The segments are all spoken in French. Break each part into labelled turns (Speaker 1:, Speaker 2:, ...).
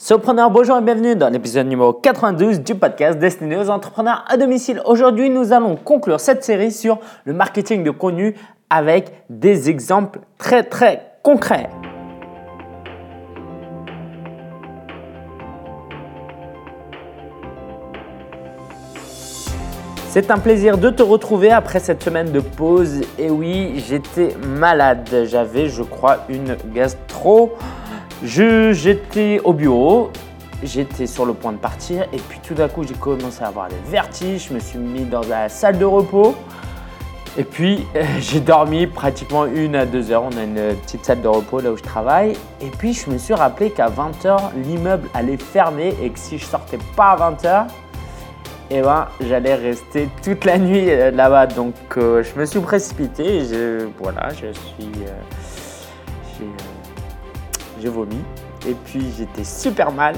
Speaker 1: Surpreneur, bonjour et bienvenue dans l'épisode numéro 92 du podcast destiné aux entrepreneurs à domicile. Aujourd'hui, nous allons conclure cette série sur le marketing de contenu avec des exemples très très concrets. C'est un plaisir de te retrouver après cette semaine de pause. Et oui, j'étais malade. J'avais, je crois, une gastro. J'étais au bureau, j'étais sur le point de partir et puis tout d'un coup j'ai commencé à avoir des vertiges, je me suis mis dans la salle de repos et puis j'ai dormi pratiquement une à deux heures. On a une petite salle de repos là où je travaille et puis je me suis rappelé qu'à 20h l'immeuble allait fermer et que si je sortais pas à 20h, eh ben, j'allais rester toute la nuit euh, là-bas. Donc euh, je me suis précipité et voilà, je suis... Euh, j'ai vomi. Et puis j'étais super mal.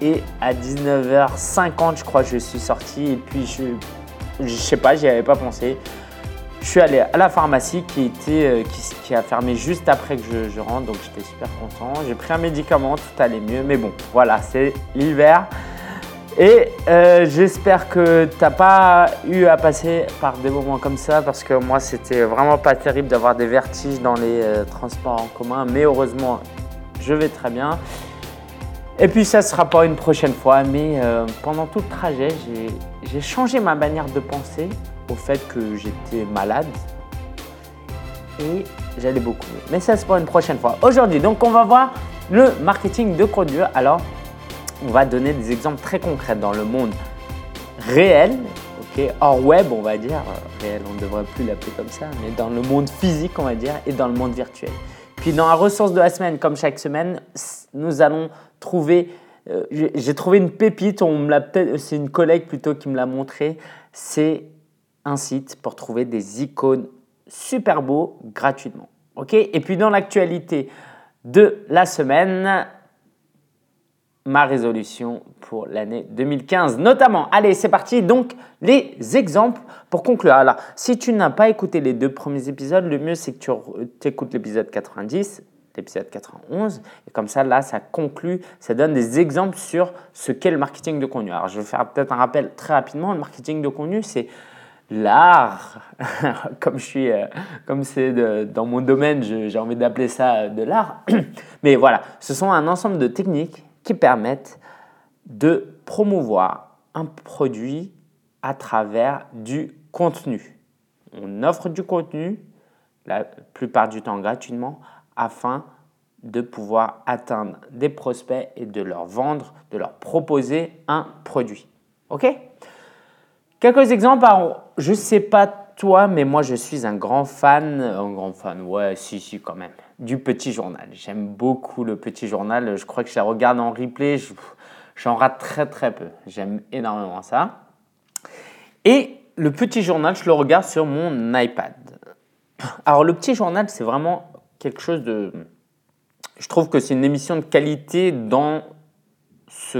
Speaker 1: Et à 19h50, je crois, je suis sorti. Et puis je, je sais pas, j'y avais pas pensé. Je suis allé à la pharmacie qui, était, euh, qui, a fermé juste après que je, rentre, donc j'étais super content. J'ai pris un médicament, tout allait mieux, mais bon, voilà, c'est l'hiver. Et euh, j'espère que tu n'as pas eu à passer par des moments comme ça, parce que moi, c'était vraiment pas terrible d'avoir des vertiges dans les euh, transports en commun, mais heureusement, je vais très bien. Et puis ça sera pas une prochaine fois, mais euh, pendant tout le trajet, j'ai changé ma manière de penser au fait que j'étais malade et j'allais beaucoup mieux. Mais ça, c'est pour une prochaine fois. Aujourd'hui, donc, on va voir le marketing de contenu. Alors, on va donner des exemples très concrets dans le monde réel, ok, hors web, on va dire. Réel, on ne devrait plus l'appeler comme ça, mais dans le monde physique, on va dire, et dans le monde virtuel. Dans la ressource de la semaine, comme chaque semaine, nous allons trouver, euh, j'ai trouvé une pépite, on me l'a c'est une collègue plutôt qui me l'a montré, c'est un site pour trouver des icônes super beaux gratuitement. Ok? Et puis dans l'actualité de la semaine, ma résolution pour l'année 2015 notamment. Allez, c'est parti. Donc, les exemples pour conclure. Alors, si tu n'as pas écouté les deux premiers épisodes, le mieux c'est que tu écoutes l'épisode 90, l'épisode 91, et comme ça, là, ça conclut, ça donne des exemples sur ce qu'est le marketing de contenu. Alors, je vais faire peut-être un rappel très rapidement. Le marketing de contenu, c'est l'art, comme je suis, euh, comme c'est dans mon domaine, j'ai envie d'appeler ça de l'art. Mais voilà, ce sont un ensemble de techniques qui permettent de promouvoir un produit à travers du contenu. On offre du contenu, la plupart du temps gratuitement, afin de pouvoir atteindre des prospects et de leur vendre, de leur proposer un produit. OK? Quelques exemples. je ne sais pas toi, mais moi je suis un grand fan, un grand fan, ouais, si, si, quand même, du petit journal. J'aime beaucoup le petit journal. Je crois que je la regarde en replay. J'en rate très très peu. J'aime énormément ça. Et le petit journal, je le regarde sur mon iPad. Alors le petit journal, c'est vraiment quelque chose de... Je trouve que c'est une émission de qualité dans ce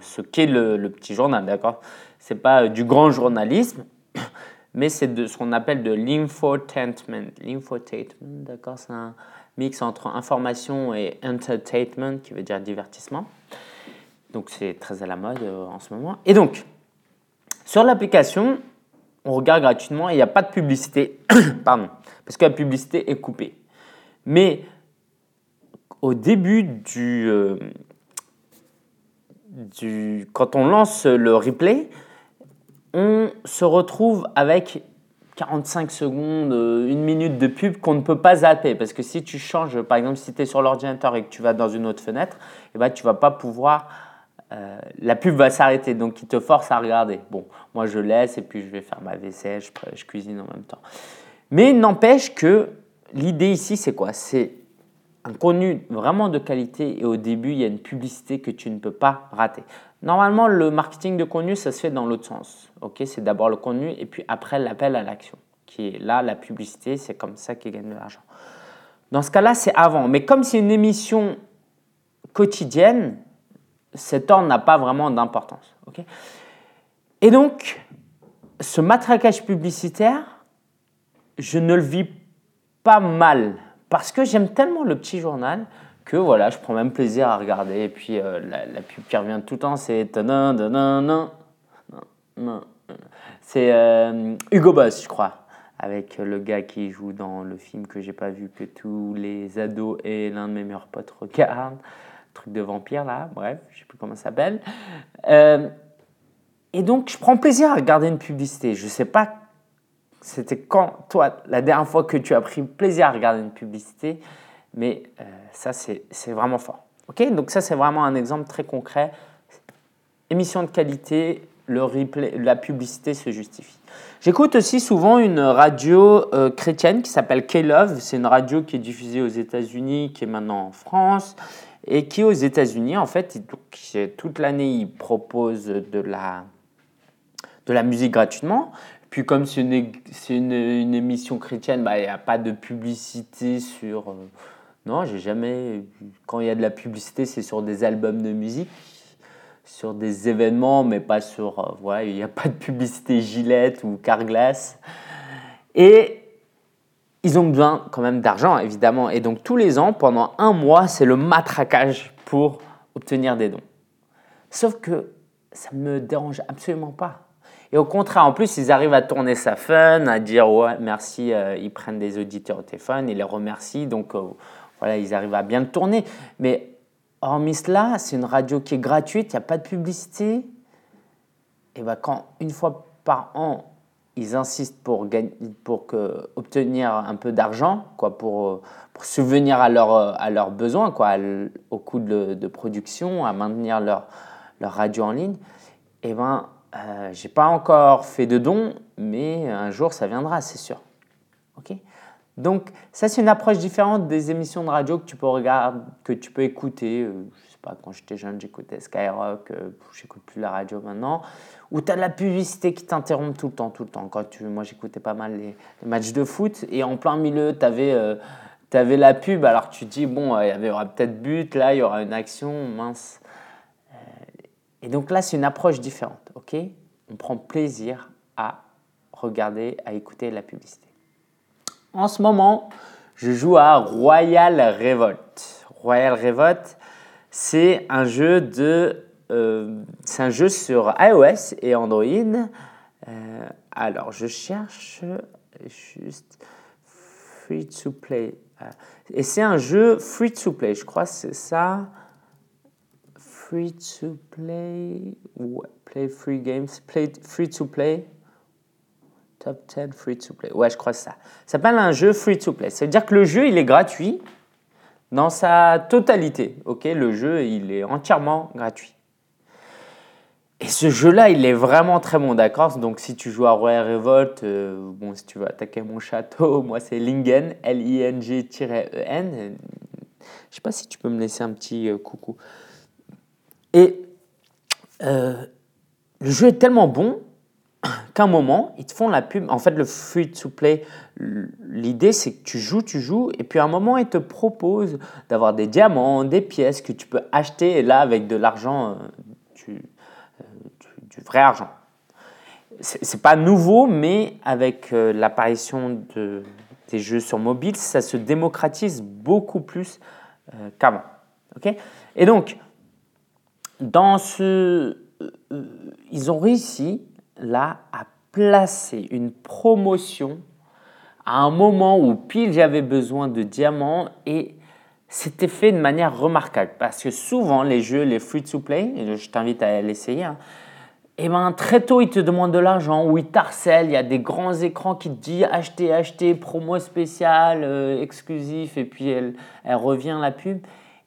Speaker 1: ce qu'est le, petit journal, d'accord? C'est pas du grand journalisme, mais c'est de ce qu'on appelle de l'infotainment. L'infotainment, d'accord C'est un mix entre information et entertainment, qui veut dire divertissement. Donc c'est très à la mode euh, en ce moment. Et donc, sur l'application, on regarde gratuitement et il n'y a pas de publicité. Pardon, parce que la publicité est coupée. Mais au début du, euh, du quand on lance le replay, on se retrouve avec 45 secondes, euh, une minute de pub qu'on ne peut pas zapper. Parce que si tu changes, par exemple, si tu es sur l'ordinateur et que tu vas dans une autre fenêtre, eh ben, tu vas pas pouvoir. Euh, la pub va s'arrêter, donc il te force à regarder. Bon, moi je laisse et puis je vais faire ma vaisselle, je, je cuisine en même temps. Mais n'empêche que l'idée ici, c'est quoi? C'est un contenu vraiment de qualité et au début, il y a une publicité que tu ne peux pas rater. Normalement, le marketing de contenu, ça se fait dans l'autre sens. C'est d'abord le contenu et puis après l'appel à l'action, qui est là la publicité. C'est comme ça qu'ils gagnent de l'argent. Dans ce cas-là, c'est avant. Mais comme c'est une émission quotidienne, cet ordre n'a pas vraiment d'importance. Ok? Et donc, ce matraquage publicitaire, je ne le vis pas mal parce que j'aime tellement le petit journal que voilà, je prends même plaisir à regarder. Et puis la, la, pub qui revient tout le temps, c'est c'est Hugo Boss, je crois avec le gars qui joue dans le film que j'ai pas vu, que tous les ados et l'un de mes meilleurs potes regardent. Truc de vampire là, bref, je sais plus comment ça s'appelle. Euh, et donc, je prends plaisir à regarder une publicité. Je sais pas, c'était quand, toi, la dernière fois que tu as pris plaisir à regarder une publicité, mais euh, ça, c'est vraiment fort. Ok? Donc, ça, c'est vraiment un exemple très concret. Émission de qualité, le replay, la publicité se justifie. J'écoute aussi souvent une radio euh, chrétienne qui s'appelle K-Love. C'est une radio qui est diffusée aux États-Unis, qui est maintenant en France, et qui aux États-Unis, en fait, toute l'année, ils proposent de la, de la musique gratuitement. Puis comme c'est une, une, une, émission chrétienne, bah, il n'y a pas de publicité sur... Euh, non, j'ai jamais... Quand il y a de la publicité, c'est sur des albums de musique sur des événements, mais pas sur. Euh, voilà, il n'y a pas de publicité Gillette ou Carglass. Et ils ont besoin quand même d'argent, évidemment. Et donc, tous les ans, pendant un mois, c'est le matraquage pour obtenir des dons. Sauf que ça ne me dérange absolument pas. Et au contraire, en plus, ils arrivent à tourner ça fun, à dire ouais, merci, euh, ils prennent des auditeurs au téléphone, ils les remercient, donc euh, voilà, ils arrivent à bien le tourner. Mais Hormis cela, c'est une radio qui est gratuite, il n'y a pas de publicité. Et ben quand une fois par an, ils insistent pour, gagner, pour que, obtenir un peu d'argent, quoi, pour, pour subvenir à, leur, à leurs besoins, quoi, au coût de, de, production, à maintenir leur, leur radio en ligne, et ben, euh, j'ai pas encore fait de dons, mais un jour ça viendra, c'est sûr. Donc, ça, c'est une approche différente des émissions de radio que tu peux regarder, que tu peux écouter. Euh, je sais pas, quand j'étais jeune, j'écoutais Skyrock, euh, j'écoute plus la radio maintenant. Où tu as de la publicité qui t'interrompt tout le temps, tout le temps. Quand tu, moi, j'écoutais pas mal les, matchs de foot et en plein milieu, tu avais, euh, avais, la pub. Alors, tu dis, bon, il y aura peut-être but, là, il y aura une action, mince. et donc là, c'est une approche différente, ok? On prend plaisir à regarder, à écouter la publicité. En ce moment, je joue à Royal Revolt. Royal Revolt, c'est un jeu de, euh, sur iOS et Android. Euh, alors, je cherche juste free to play. Et c'est un jeu free to play, je crois c'est ça? Free to play, play free games, play free to play. Top 10 free to play. Ouais, je crois ça. Ça s'appelle un jeu free to play. Ça veut dire que le jeu, il est gratuit dans sa totalité. Ok, le jeu, il est entièrement gratuit. Et ce jeu-là, il est vraiment très bon, d'accord? Donc, si tu joues à Royal Revolt, euh, bon, si tu veux attaquer mon château, moi, c'est Lingen, L-I-N-G-E-N. E je sais pas si tu peux me laisser un petit euh, coucou. Et euh, le jeu est tellement bon qu'à un moment, ils te font la pub. En fait, le free to play, l'idée c'est que tu joues, tu joues, et puis à un moment, ils te proposent d'avoir des diamants, des pièces que tu peux acheter, et là, avec de l'argent, euh, euh, du, vrai argent. C'est pas nouveau, mais avec euh, l'apparition de, des jeux sur mobile, ça se démocratise beaucoup plus qu'avant. et donc, dans ce. ils ont réussi là à placer une promotion à un moment où pile j'avais besoin de diamants et c'était fait de manière remarquable parce que souvent les jeux, les free to play, et je t'invite à l'essayer, hein, et eh ben, très tôt ils te demandent de l'argent ou ils t'harcèlent, il y a des grands écrans qui te disent acheter, acheter, promo spéciale, euh, exclusif et puis elle, elle revient la pub.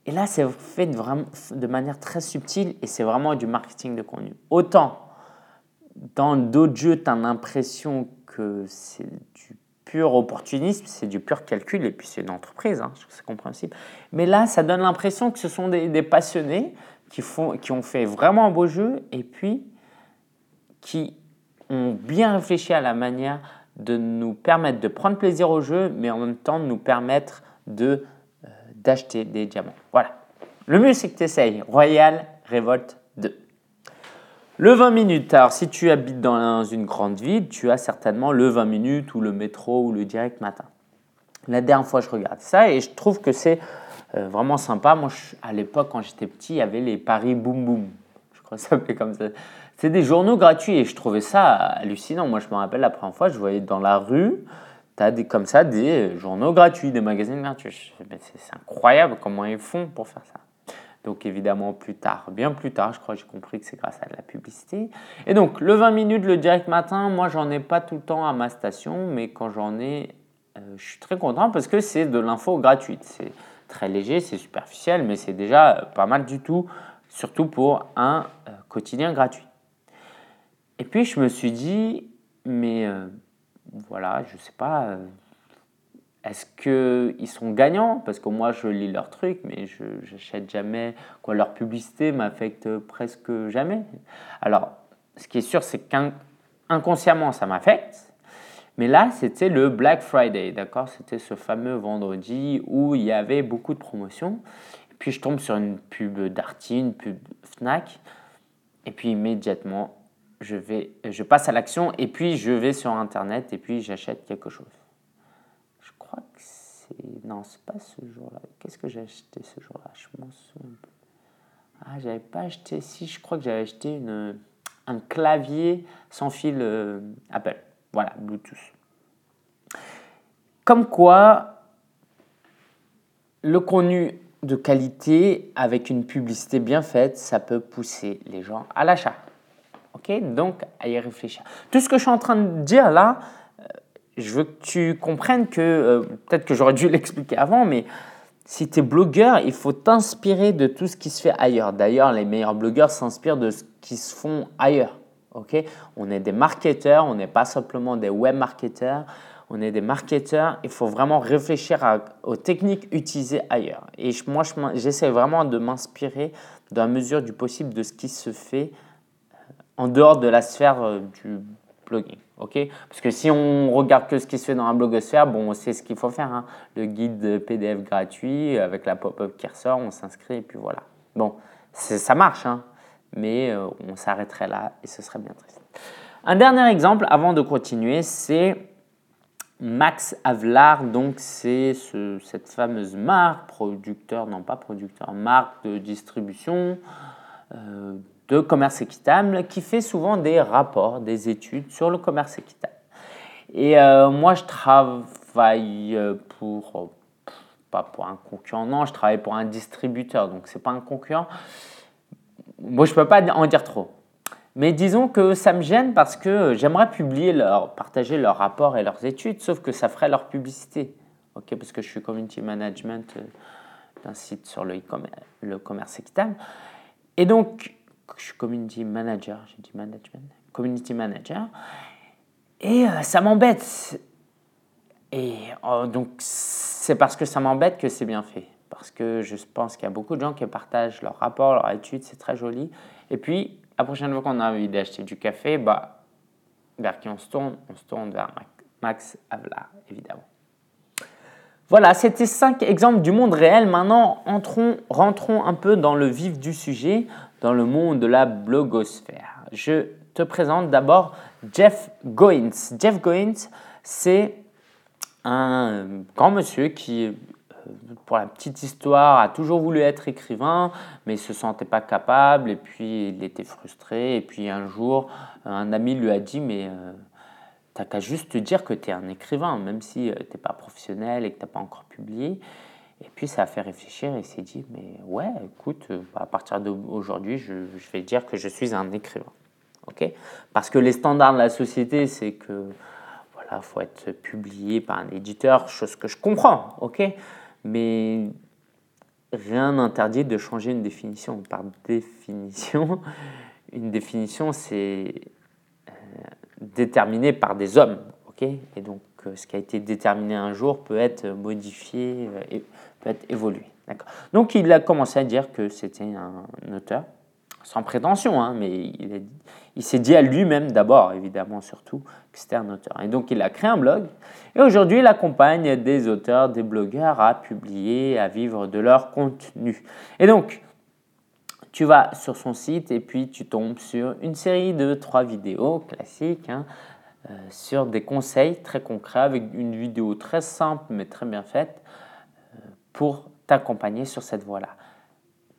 Speaker 1: Et là c'est fait de, vraiment, de manière très subtile et c'est vraiment du marketing de contenu. Autant dans d'autres jeux, tu as l'impression que c'est du pur opportunisme, c'est du pur calcul, et puis c'est une entreprise, hein, c'est compréhensible. Mais là, ça donne l'impression que ce sont des, passionnés qui, font, qui ont fait vraiment un beau jeu, et puis qui ont bien réfléchi à la manière de nous permettre de prendre plaisir au jeu, mais en même temps de nous permettre de, euh, d'acheter des diamants. Voilà. Le mieux, c'est que tu essayes Royal Revolt 2. Le 20 minutes, alors si tu habites dans une grande ville, tu as certainement le 20 minutes ou le métro ou le direct matin. La dernière fois, je regarde ça et je trouve que c'est euh, vraiment sympa. Moi, à l'époque, quand j'étais petit, il y avait les paris Boom Boom. Je crois que ça s'appelait comme ça. C'est des journaux gratuits et je trouvais ça hallucinant. Moi, je me rappelle la première fois, je voyais dans la rue, tu as des, comme ça des journaux gratuits, des magazines gratuits. C'est incroyable comment ils font pour faire ça. Donc évidemment plus tard, bien plus tard, je crois que j'ai compris que c'est grâce à de la publicité. Et donc le 20 minutes, le direct matin, moi j'en ai pas tout le temps à ma station, mais quand j'en ai, euh, je suis très content parce que c'est de l'info gratuite. C'est très léger, c'est superficiel, mais c'est déjà pas mal du tout, surtout pour un euh, quotidien gratuit. Et puis je me suis dit, mais euh, voilà, je sais pas, est-ce qu'ils sont gagnants? Parce que moi, je lis leurs trucs, mais je n'achète jamais. Quoi, leur publicité m'affecte presque jamais. Alors, ce qui est sûr, c'est qu'inconsciemment, ça m'affecte. Mais là, c'était le Black Friday, d'accord? C'était ce fameux vendredi où il y avait beaucoup de promotions. Et puis, je tombe sur une pub Darty, une pub Fnac. Et puis, immédiatement, je, vais, je passe à l'action. Et puis, je vais sur Internet et puis j'achète quelque chose. Non, c'est pas ce jour-là. Qu'est-ce que j'ai acheté ce jour-là? Je m'en souviens Ah, j'avais pas acheté. Si, je crois que j'avais acheté une, un clavier sans fil euh, Apple. Voilà, Bluetooth. Comme quoi, le contenu de qualité avec une publicité bien faite, ça peut pousser les gens à l'achat. Ok? Donc, à y réfléchir. Tout ce que je suis en train de dire là, je veux que tu comprennes que, euh, peut-être que j'aurais dû l'expliquer avant, mais si tu es blogueur, il faut t'inspirer de tout ce qui se fait ailleurs. D'ailleurs, les meilleurs blogueurs s'inspirent de ce qui se font ailleurs. ok? On est des marketeurs, on n'est pas simplement des web marketeurs, on est des marketeurs. Il faut vraiment réfléchir aux techniques utilisées ailleurs. Et moi, j'essaie vraiment de m'inspirer dans la mesure du possible de ce qui se fait euh, en dehors de la sphère euh, du blogging. Parce que si on regarde que ce qui se fait dans la blogosphère, bon, on sait ce qu'il faut faire. Hein. Le guide PDF gratuit avec la pop-up qui ressort, on s'inscrit et puis voilà. Bon, ça marche, hein, mais euh, on s'arrêterait là et ce serait bien triste. Un dernier exemple avant de continuer, c'est Max Avlar. Donc, c'est cette fameuse marque, producteur, non pas producteur, marque de distribution. Euh, de commerce équitable qui fait souvent des rapports, des études sur le commerce équitable. Et euh, moi, je travaille pour, pas pour un concurrent, non, je travaille pour un distributeur, donc c'est pas un concurrent. Moi, je peux pas en dire trop. Mais disons que ça me gêne parce que j'aimerais publier leur, partager leurs rapports et leurs études, sauf que ça ferait leur publicité. ok parce que je suis community management euh, d'un site sur le commerce équitable. Et donc, je suis community manager, j'ai dit management, community manager, et euh, ça m'embête. Et oh, donc, c'est parce que ça m'embête que c'est bien fait. Parce que je pense qu'il y a beaucoup de gens qui partagent leurs rapports, leurs études, c'est très joli. Et puis, la prochaine fois qu'on a envie d'acheter du café, bah, vers qui on se tourne On se tourne vers Max Havelaar, évidemment. Voilà, c'était cinq exemples du monde réel. Maintenant, entrons, rentrons un peu dans le vif du sujet dans le monde de la blogosphère. Je te présente d'abord Jeff Goins. Jeff Goins, c'est un grand monsieur qui, euh, pour la petite histoire, a toujours voulu être écrivain, mais il se sentait pas capable, et puis il était frustré, et puis un jour, un ami lui a dit, mais euh, t'as qu'à juste te dire que tu es un écrivain, même si euh, tu n'es pas professionnel et que tu n'as pas encore publié. Et puis ça a fait réfléchir et s'est dit, mais ouais, écoute, euh, à partir d'aujourd'hui, je, vais dire que je suis un écrivain. ok? Parce que les standards de la société, c'est que voilà, faut être publié par un éditeur, chose que je comprends, ok? Mais rien n'interdit de changer une définition. Par définition, une définition, c'est euh, déterminé par des hommes, ok? Et donc, euh, ce qui a été déterminé un jour peut être modifié et peut être évolué. Donc il a commencé à dire que c'était un auteur, sans prétention, hein, mais il, s'est dit à lui-même d'abord, évidemment surtout, que c'était un auteur. Et donc il a créé un blog, et aujourd'hui il accompagne des auteurs, des blogueurs à publier, à vivre de leur contenu. Et donc, tu vas sur son site et puis tu tombes sur une série de trois vidéos classiques hein, euh, sur des conseils très concrets avec une vidéo très simple mais très bien faite pour t'accompagner sur cette voie-là.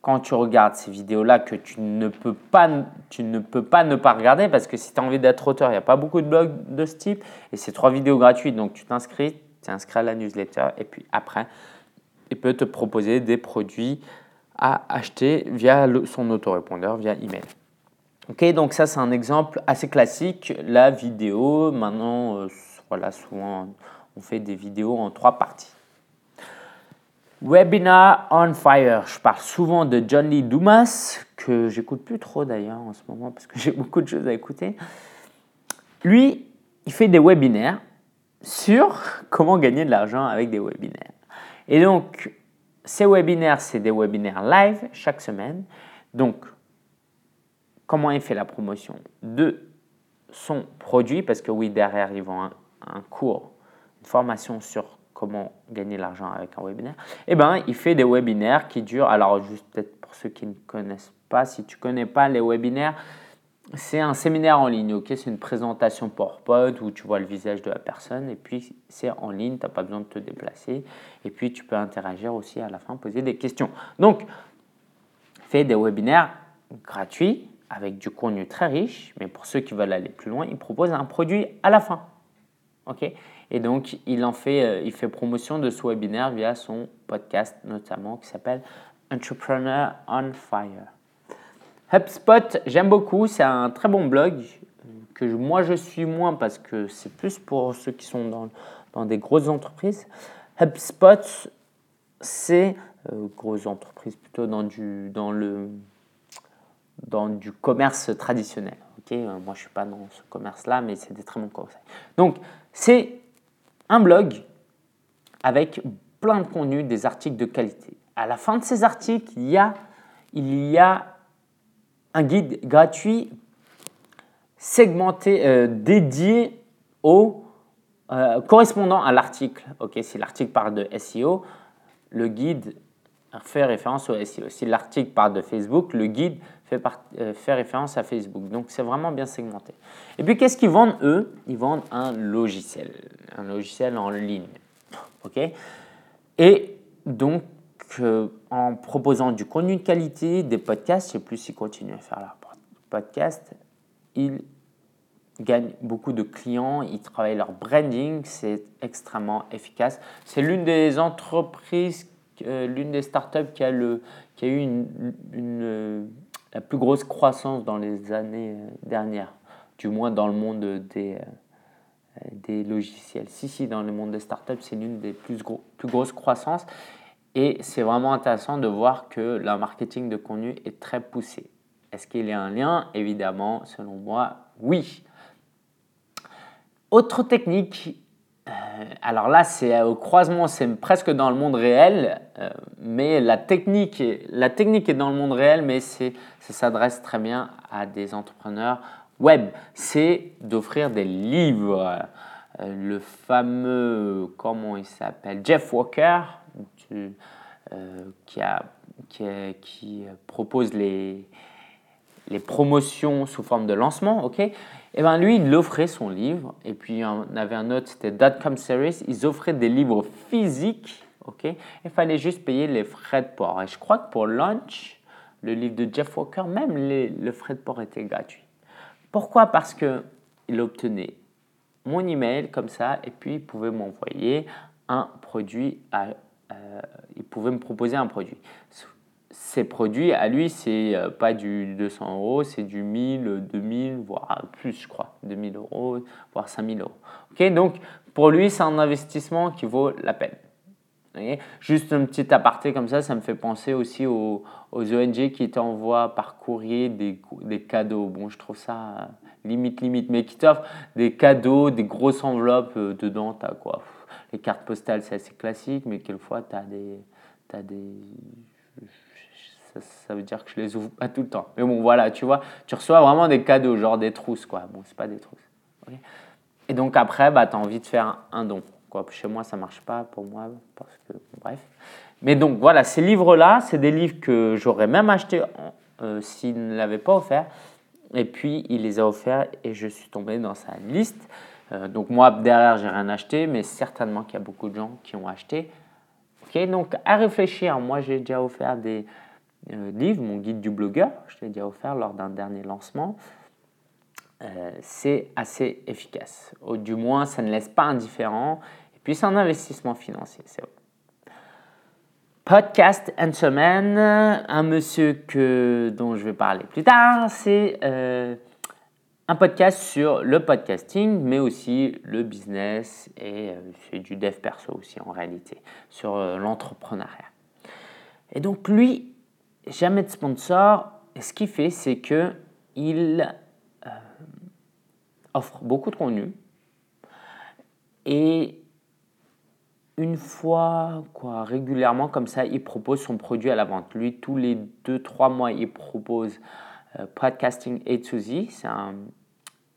Speaker 1: Quand tu regardes ces vidéos-là que tu ne, peux pas, tu ne peux pas ne pas regarder parce que si tu as envie d'être auteur, il n'y a pas beaucoup de blogs de ce type et c'est trois vidéos gratuites donc tu t'inscris, tu t'inscris à la newsletter et puis après, il peut te proposer des produits à acheter via son autorépondeur, via email. Ok, donc ça c'est un exemple assez classique. La vidéo, maintenant, euh, voilà, souvent on fait des vidéos en trois parties. Webinar on Fire. Je parle souvent de John Lee Dumas, que j'écoute plus trop d'ailleurs en ce moment parce que j'ai beaucoup de choses à écouter. Lui, il fait des webinaires sur comment gagner de l'argent avec des webinaires. Et donc, ces webinaires, c'est des webinaires live chaque semaine. Donc, comment il fait la promotion de son produit, parce que oui, derrière, ils vont un, un cours, une formation sur comment gagner l'argent avec un webinaire. Eh bien, il fait des webinaires qui durent, alors juste peut-être pour ceux qui ne connaissent pas, si tu ne connais pas les webinaires, c'est un séminaire en ligne, ok? C'est une présentation PowerPoint où tu vois le visage de la personne et puis c'est en ligne, tu n'as pas besoin de te déplacer et puis tu peux interagir aussi à la fin, poser des questions. Donc, fais des webinaires gratuits avec du contenu très riche, mais pour ceux qui veulent aller plus loin, il propose un produit à la fin. ok? Et donc, il en fait, euh, il fait promotion de ce webinaire via son podcast notamment qui s'appelle Entrepreneur on Fire. HubSpot, j'aime beaucoup, c'est un très bon blog que moi je suis moins parce que c'est plus pour ceux qui sont dans, dans des grosses entreprises. HubSpot, c'est euh, grosse entreprise plutôt dans du, dans le, dans du commerce traditionnel. Ok, euh, moi je suis pas dans ce commerce-là, mais c'est des très bons conseils. Donc c'est un blog avec plein de contenu, des articles de qualité. À la fin de ces articles, il y a, il y a un guide gratuit segmenté, euh, dédié au euh, correspondant à l'article. Ok, si l'article parle de SEO, le guide fait référence au SEO. Si l'article parle de Facebook, le guide fait, euh, fait référence à Facebook. Donc c'est vraiment bien segmenté. Et puis qu'est-ce qu'ils vendent eux? Ils vendent un logiciel, un logiciel en ligne. Ok? Et donc euh, en proposant du contenu de qualité, des podcasts, je sais plus s'ils continuent à faire leur podcast, ils gagnent beaucoup de clients, ils travaillent leur branding, c'est extrêmement efficace. C'est l'une des entreprises, euh, l'une des startups qui a, le, qui a eu une, la plus grosse croissance dans les années euh, dernières, du moins dans le monde des, des logiciels. Si, si, dans le monde des startups, c'est l'une des plus, plus grosses croissances. Et c'est vraiment intéressant de voir que le marketing de contenu est très poussé. Est-ce qu'il y a un lien? Évidemment, selon moi, oui. Autre technique, euh, alors là, c'est au croisement, c'est presque dans le monde réel, euh, mais la technique, la technique est dans le monde réel, mais ça s'adresse très bien à des entrepreneurs web. C'est d'offrir des livres. Euh, le fameux, comment il s'appelle, Jeff Walker, euh, qui, a, qui, propose les, les promotions sous forme de lancement, ok? Et eh ben lui, il offrait son livre, et puis on avait un autre, c'était Dotcom Series, ils offraient des livres physiques, ok? Il fallait juste payer les frais de port. Et je crois que pour Launch, le livre de Jeff Walker, même les, le frais de port était gratuit. Pourquoi? Parce qu'il obtenait mon email comme ça, et puis il pouvait m'envoyer un produit euh, il pouvait me proposer un produit. Ces produits, à lui, c'est euh, pas du 200 euros, c'est du 1000, 2000, voire plus, je crois, 2000 euros, voire 5000 euros. Ok, donc pour lui, c'est un investissement qui vaut la peine. Juste un petit aparté comme ça, ça me fait penser aussi aux, ONG qui t'envoient par courrier des, cadeaux. Bon, je trouve ça euh, limite, limite, mais qui t'offrent des cadeaux, des grosses enveloppes dedans, t'as quoi? Les cartes postales, c'est assez classique, mais quelquefois, tu as des. As des ça, veut dire que je les ouvre pas tout le temps. Mais bon, voilà, tu vois, tu reçois vraiment des cadeaux, genre des trousses, quoi. Bon, c'est pas des trousses. Et donc après, bah, tu as envie de faire un, don. Quoi. Chez moi, ça marche pas pour moi, parce que, bref. Mais donc voilà, ces livres-là, c'est des livres que j'aurais même acheté euh, s'il ne l'avait pas offert. Et puis, il les a offerts et je suis tombé dans sa liste. Euh, donc moi, derrière, j'ai rien acheté, mais certainement qu'il y a beaucoup de gens qui ont acheté. Ok, donc à réfléchir. Moi, j'ai déjà offert des euh, livres, mon guide du blogueur, je l'ai déjà offert lors d'un dernier lancement. Euh, c'est assez efficace. Ou du moins, ça ne laisse pas indifférent. Et puis, c'est un investissement financier, c'est vrai. Podcast and semaine, un monsieur que, dont je vais parler plus tard, c'est euh, un podcast sur le podcasting, mais aussi le business et c'est du dev perso aussi en réalité, sur l'entrepreneuriat. Et donc lui, jamais de sponsor, et ce qu'il fait, c'est que il offre beaucoup de contenu. Et une fois, quoi, régulièrement, comme ça, il propose son produit à la vente. Lui, tous les 2-3 mois, il propose euh, Podcasting to Z. C'est un,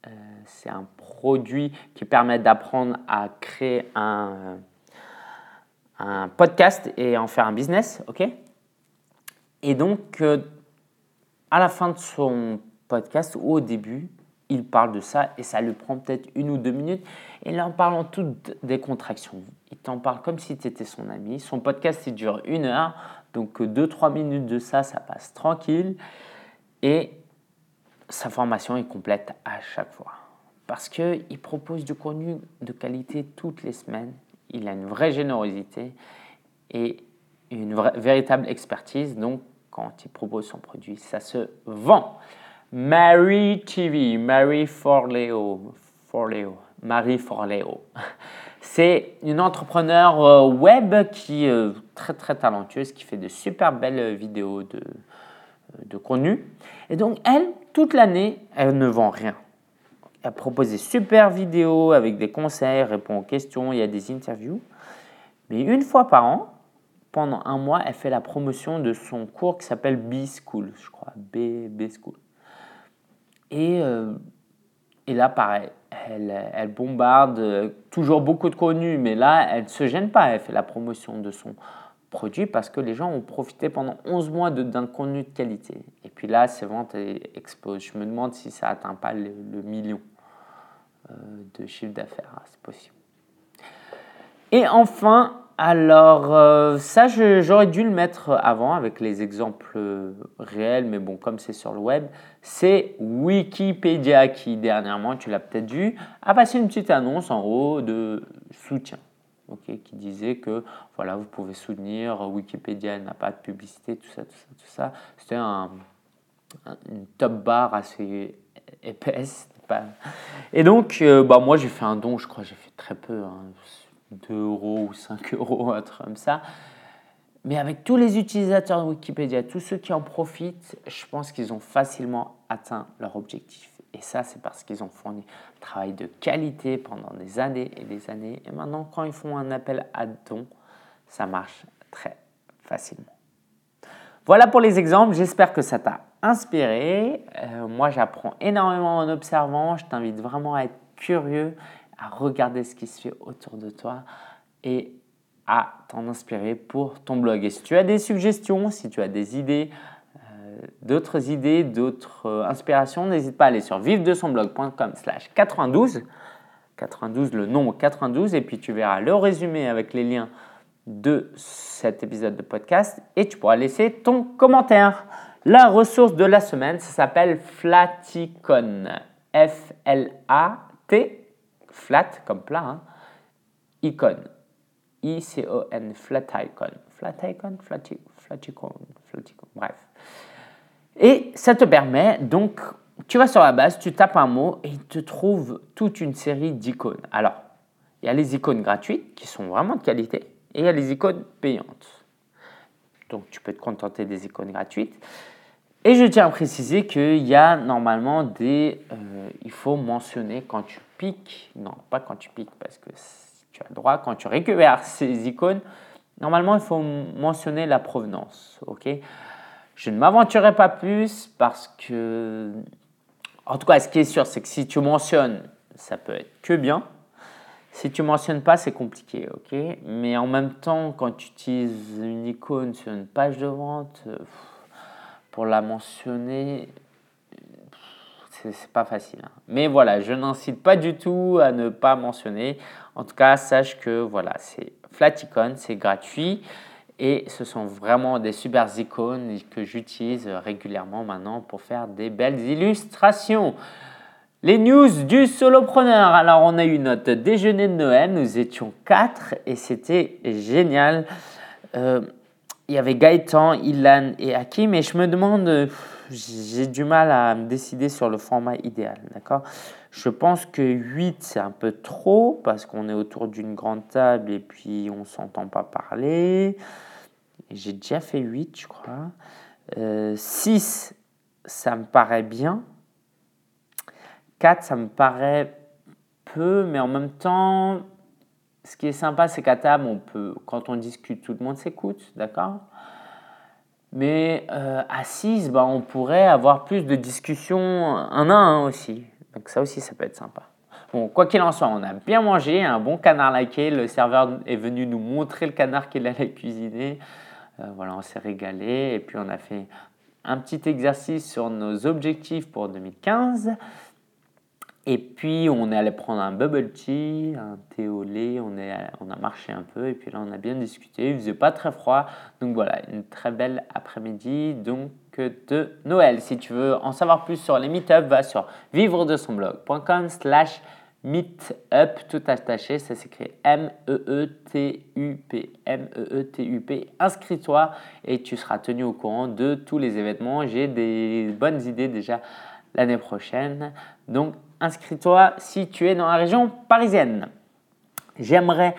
Speaker 1: euh, c'est un produit qui permet d'apprendre à créer un, un podcast et en faire un business. ok? Et donc, euh, à la fin de son podcast ou au début, il parle de ça et ça lui prend peut-être une ou deux minutes. Et là, en parlant toutes des contractions, il t'en parle comme si tu étais son ami. Son podcast, il dure une heure. Donc, deux, trois minutes de ça, ça passe tranquille. Et sa formation est complète à chaque fois. Parce qu'il propose du contenu de qualité toutes les semaines. Il a une vraie générosité et une véritable expertise. Donc, il propose son produit, ça se vend. Mary TV, Mary Forleo, Forleo, Marie Forleo. C'est une entrepreneur euh, web qui est euh, très très talentueuse, qui fait de super belles vidéos de, euh, de contenu. Et donc elle, toute l'année, elle ne vend rien. Elle propose des super vidéos avec des conseils, répond aux questions, il y a des interviews. Mais une fois par an, pendant un mois, elle fait la promotion de son cours qui s'appelle B School, je crois, B, B School. Et, euh, et là, pareil, elle, elle, bombarde toujours beaucoup de contenu, mais là, elle ne se gêne pas. Elle fait la promotion de son produit parce que les gens ont profité pendant 11 mois d'un contenu de qualité. Et puis là, ses ventes explosent. Je me demande si ça n'atteint pas le, million euh, de chiffre d'affaires. Ah, c'est possible. Et enfin, alors, euh, ça, j'aurais dû le mettre avant avec les exemples euh, réels, mais bon, comme c'est sur le web, c'est Wikipédia qui, dernièrement, tu l'as peut-être vu, a passé une petite annonce en haut de soutien. qui disait que voilà, vous pouvez soutenir, Wikipédia n'a pas de publicité, tout ça, tout ça, tout ça. C'était un, une top bar assez épaisse. Et donc, euh, bah, moi, j'ai fait un don, je crois, j'ai fait très peu. Hein. 2 euros ou 5 euros, un truc comme ça. Mais avec tous les utilisateurs de Wikipédia, tous ceux qui en profitent, je pense qu'ils ont facilement atteint leur objectif. Et ça, c'est parce qu'ils ont fourni un travail de qualité pendant des années et des années. Et maintenant, quand ils font un appel à don, ça marche très facilement. Voilà pour les exemples. J'espère que ça t'a inspiré. Euh, moi, j'apprends énormément en observant. Je t'invite vraiment à être curieux à regarder ce qui se fait autour de toi et à t'en inspirer pour ton blog. Et si tu as des suggestions, si tu as des idées, euh, d'autres idées, d'autres euh, inspirations, n'hésite pas à aller sur vive de son blog.com slash 92, 92 le nombre 92, et puis tu verras le résumé avec les liens de cet épisode de podcast et tu pourras laisser ton commentaire. La ressource de la semaine, ça s'appelle Flaticon. F-L-A-T flat comme plat, hein. icon, I-C-O-N, flat icon, flat icon, flat, icon, bref. Et ça te permet donc, tu vas sur la base, tu tapes un mot et il te trouve toute une série d'icônes. Alors, il y a les icônes gratuites qui sont vraiment de qualité et il y a les icônes payantes. Donc, tu peux te contenter des icônes gratuites. Et je tiens à préciser qu'il y a normalement des... Euh, il faut mentionner quand tu piques, non pas quand tu piques parce que tu as le droit, quand tu récupères ces icônes, normalement il faut mentionner la provenance. ok? Je ne m'aventurerai pas plus parce que... En tout cas, ce qui est sûr, c'est que si tu mentionnes, ça peut être que bien. Si tu mentionnes pas, c'est compliqué, ok? Mais en même temps, quand tu utilises une icône sur une page de vente, pour la mentionner, c'est pas facile. Hein. Mais voilà, je n'incite pas du tout à ne pas mentionner. En tout cas, sache que voilà, c'est Flaticon, c'est gratuit. Et ce sont vraiment des super icônes que j'utilise régulièrement maintenant pour faire des belles illustrations. Les news du solopreneur. Alors, on a eu notre déjeuner de Noël. Nous étions quatre et c'était génial. Euh, il y avait Gaëtan, Ilan et Hakim. Et je me demande, j'ai du mal à me décider sur le format idéal. D'accord? Je pense que 8, c'est un peu trop parce qu'on est autour d'une grande table et puis on ne s'entend pas parler. J'ai déjà fait 8, je crois. 6, euh, ça me paraît bien. 4, ça me paraît peu, mais en même temps, ce qui est sympa, c'est qu'à table, on peut, quand on discute, tout le monde s'écoute, d'accord? Mais euh, à 6, bah, on pourrait avoir plus de discussions un à un aussi. Donc ça aussi, ça peut être sympa. Bon, quoi qu'il en soit, on a bien mangé, un bon canard laqué. Le serveur est venu nous montrer le canard qu'il allait cuisiner. Euh, voilà, on s'est régalé et puis on a fait un petit exercice sur nos objectifs pour 2015. Et puis on est allé prendre un bubble tea, un thé au lait, on, est, on a marché un peu et puis là on a bien discuté. Il faisait pas très froid, donc voilà, une très belle après-midi donc de Noël. Si tu veux en savoir plus sur les meet va sur vivre de son blog.com slash Meetup, tout attaché, ça s'écrit M-E-E-T-U-P. M-E-E-T-U-P. Inscris-toi et tu seras tenu au courant de tous les événements. J'ai des bonnes idées déjà l'année prochaine. Donc, inscris-toi si tu es dans la région parisienne. J'aimerais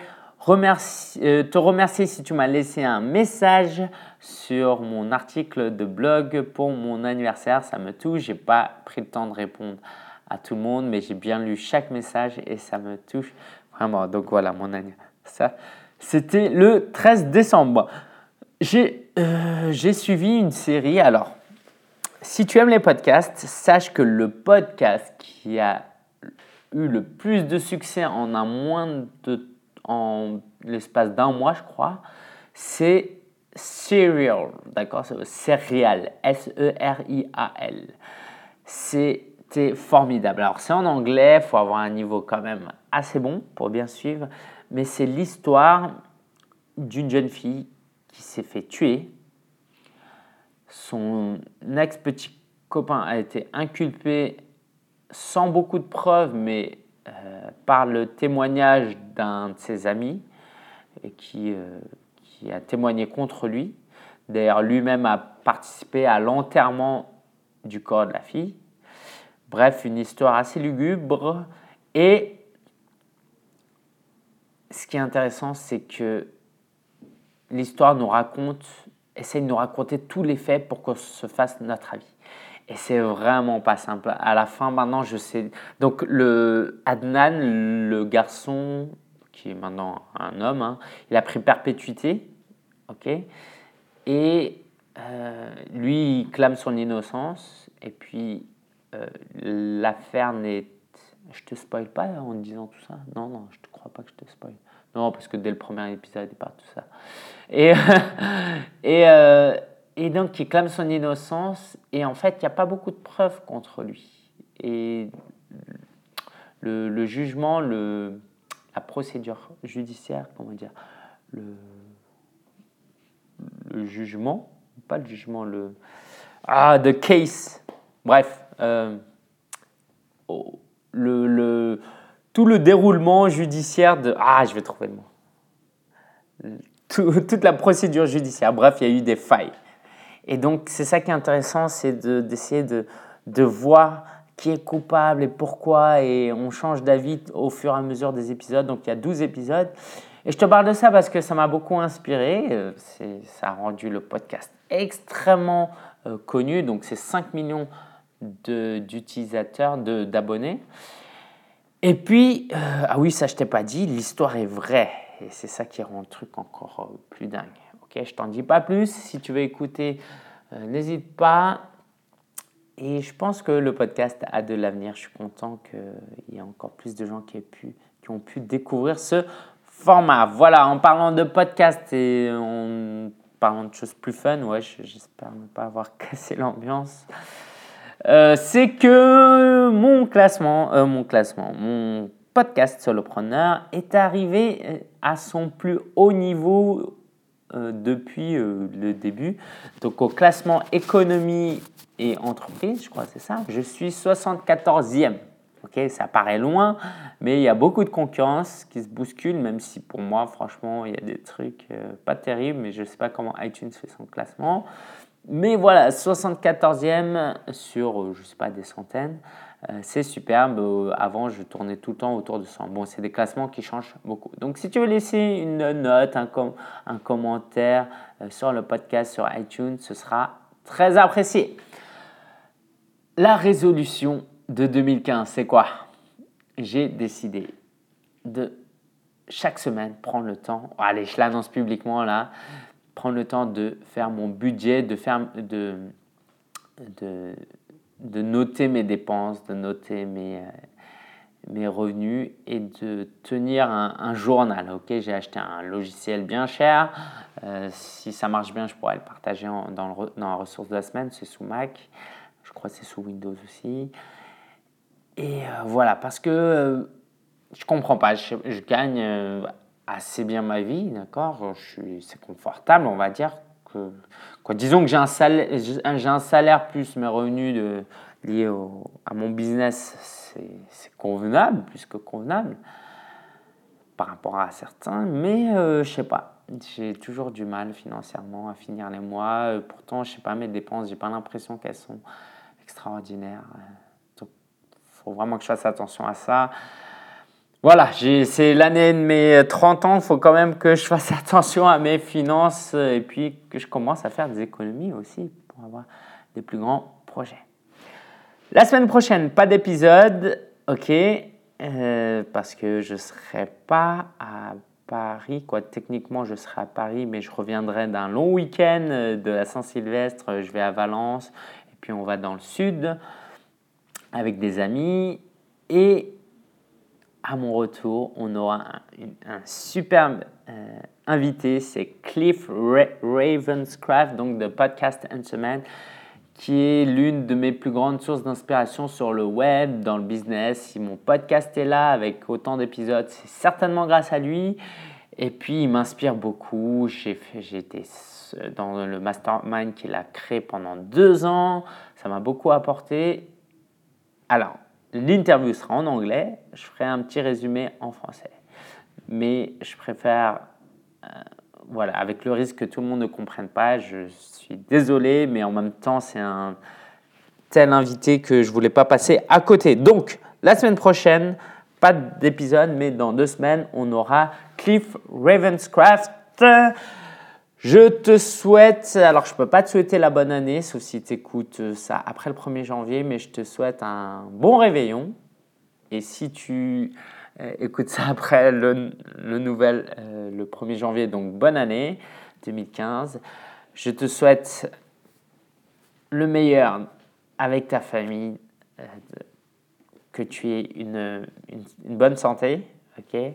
Speaker 1: euh, te remercier si tu m'as laissé un message sur mon article de blog pour mon anniversaire. Ça me touche. J'ai pas pris le temps de répondre à tout le monde, mais j'ai bien lu chaque message et ça me touche vraiment. Donc voilà, mon anniversaire. C'était le 13 décembre. Euh, j'ai suivi une série. Alors, si tu aimes les podcasts, sache que le podcast qui a eu le plus de succès en un moins en l'espace d'un mois, je crois, c'est Serial, d'accord? Serial, S-E-R-I-A-L. C'est c'était formidable. Alors c'est en anglais, il faut avoir un niveau quand même assez bon pour bien suivre, mais c'est l'histoire d'une jeune fille qui s'est fait tuer. Son ex-petit copain a été inculpé sans beaucoup de preuves, mais euh, par le témoignage d'un de ses amis et qui, euh, qui a témoigné contre lui. D'ailleurs, lui-même a participé à l'enterrement du corps de la fille. Bref, une histoire assez lugubre. Et ce qui est intéressant, c'est que l'histoire nous raconte, essaye de nous raconter tous les faits pour qu'on se fasse notre avis. Et c'est vraiment pas simple. À la fin, maintenant, je sais. Donc, le Adnan, le garçon, qui est maintenant un homme, hein, il a pris perpétuité. OK? Et euh, lui, il clame son innocence. Et puis, euh, l'affaire n'est. Je te spoil pas en disant tout ça? Non, non, je te crois pas que je te spoil. Non, parce que dès le premier épisode, il parle tout ça. Et, et, euh, et donc, il clame son innocence. Et en fait, il n'y a pas beaucoup de preuves contre lui. Et le, le jugement, le, la procédure judiciaire, comment dire, le, le jugement, pas le jugement, le. Ah, the case. Bref, euh, le, tout le déroulement judiciaire de... Ah, je vais trouver le mot. toute la procédure judiciaire. Bref, il y a eu des failles. Et donc, c'est ça qui est intéressant, c'est d'essayer de, de, voir qui est coupable et pourquoi. Et on change d'avis au fur et à mesure des épisodes. Donc, il y a 12 épisodes. Et je te parle de ça parce que ça m'a beaucoup inspiré. Euh, ça a rendu le podcast extrêmement euh, connu. Donc, c'est 5 millions d'utilisateurs, d'abonnés. Et puis, euh, ah oui, ça je t'ai pas dit, l'histoire est vraie. Et c'est ça qui rend le truc encore euh, plus dingue. Ok, je t'en dis pas plus. Si tu veux écouter, euh, n'hésite pas. Et je pense que le podcast a de l'avenir. Je suis content qu'il y ait encore plus de gens qui, aient pu, qui ont pu découvrir ce format. Voilà, en parlant de podcast et en parlant de choses plus fun, ouais, j'espère ne pas avoir cassé l'ambiance. C'est que mon classement, euh, mon classement, mon podcast Solopreneur est arrivé euh, à son plus haut niveau euh, depuis le début. Donc au classement économie et entreprise, je crois c'est ça, je suis 74e. Ok, ça paraît loin, mais il y a beaucoup de concurrence qui se bouscule, même si pour moi, franchement, il y a des trucs pas terribles, mais je ne sais pas comment iTunes fait son classement. Mais voilà, 74e sur, je ne sais pas, des centaines. Euh, c'est superbe. Euh, avant, je tournais tout le temps autour de 100. Bon, c'est des classements qui changent beaucoup. Donc, si tu veux laisser une note, un, un commentaire euh, sur le podcast sur iTunes, ce sera très apprécié. La résolution de 2015, c'est quoi? J'ai décidé de chaque semaine prendre le temps, allez, je l'annonce publiquement là, prendre le temps de faire mon budget, de faire de, de de noter mes dépenses, de noter mes, euh, mes revenus et de tenir un, journal. Ok, j'ai acheté un logiciel bien cher. Euh, si ça marche bien, je pourrais le partager dans, le, dans, la ressource de la semaine. C'est sous Mac. Je crois que c'est sous Windows aussi. Et euh, voilà, parce que je comprends pas. Je, gagne assez bien ma vie, d'accord? C'est confortable, on va dire quoi, disons que j'ai un, un salaire plus mes revenus liés à mon business, c'est, convenable, plus que convenable par rapport à certains, mais euh, je sais pas. J'ai toujours du mal financièrement à finir les mois. Euh, pourtant, je sais pas, mes dépenses, j'ai pas l'impression qu'elles sont extraordinaires. Donc, faut vraiment que je fasse attention à ça. Voilà, c'est l'année de mes 30 ans, il faut quand même que je fasse attention à mes finances et puis que je commence à faire des économies aussi pour avoir des plus grands projets. La semaine prochaine, pas d'épisode, ok, euh, parce que je ne serai pas à Paris, quoi. Techniquement, je serai à Paris, mais je reviendrai d'un long week-end de la Saint-Sylvestre. Je vais à Valence et puis on va dans le sud avec des amis et à mon retour, on aura un, superbe euh, invité, c'est Cliff Ravenscraft, donc de Podcast Semaine, qui est l'une de mes plus grandes sources d'inspiration sur le web, dans le business. Si mon podcast est là avec autant d'épisodes, c'est certainement grâce à lui. Et puis, il m'inspire beaucoup. J'ai été dans le mastermind qu'il a créé pendant deux ans. Ça m'a beaucoup apporté. Alors, L'interview sera en anglais, je ferai un petit résumé en français. Mais je préfère, euh, voilà, avec le risque que tout le monde ne comprenne pas, je suis désolé, mais en même temps, c'est un tel invité que je voulais pas passer à côté. Donc, la semaine prochaine, pas d'épisode, mais dans deux semaines, on aura Cliff Ravenscraft. Je te souhaite, alors je ne peux pas te souhaiter la bonne année, sauf si tu écoutes euh, ça après le 1er janvier, mais je te souhaite un bon réveillon. Et si tu euh, écoutes ça après le, nouvel, euh, le 1er janvier, donc bonne année 2015. Je te souhaite le meilleur avec ta famille, que tu aies une, une, une bonne santé, ok?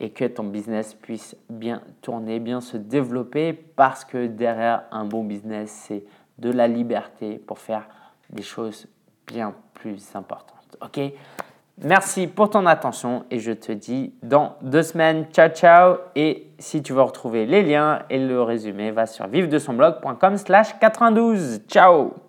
Speaker 1: Et que ton business puisse bien tourner, bien se développer parce que derrière un bon business, c'est de la liberté pour faire des choses bien plus importantes. Ok? Merci pour ton attention et je te dis dans deux semaines, ciao ciao. Et si tu veux retrouver les liens et le résumé, va sur vive de son blog.com slash 92. Ciao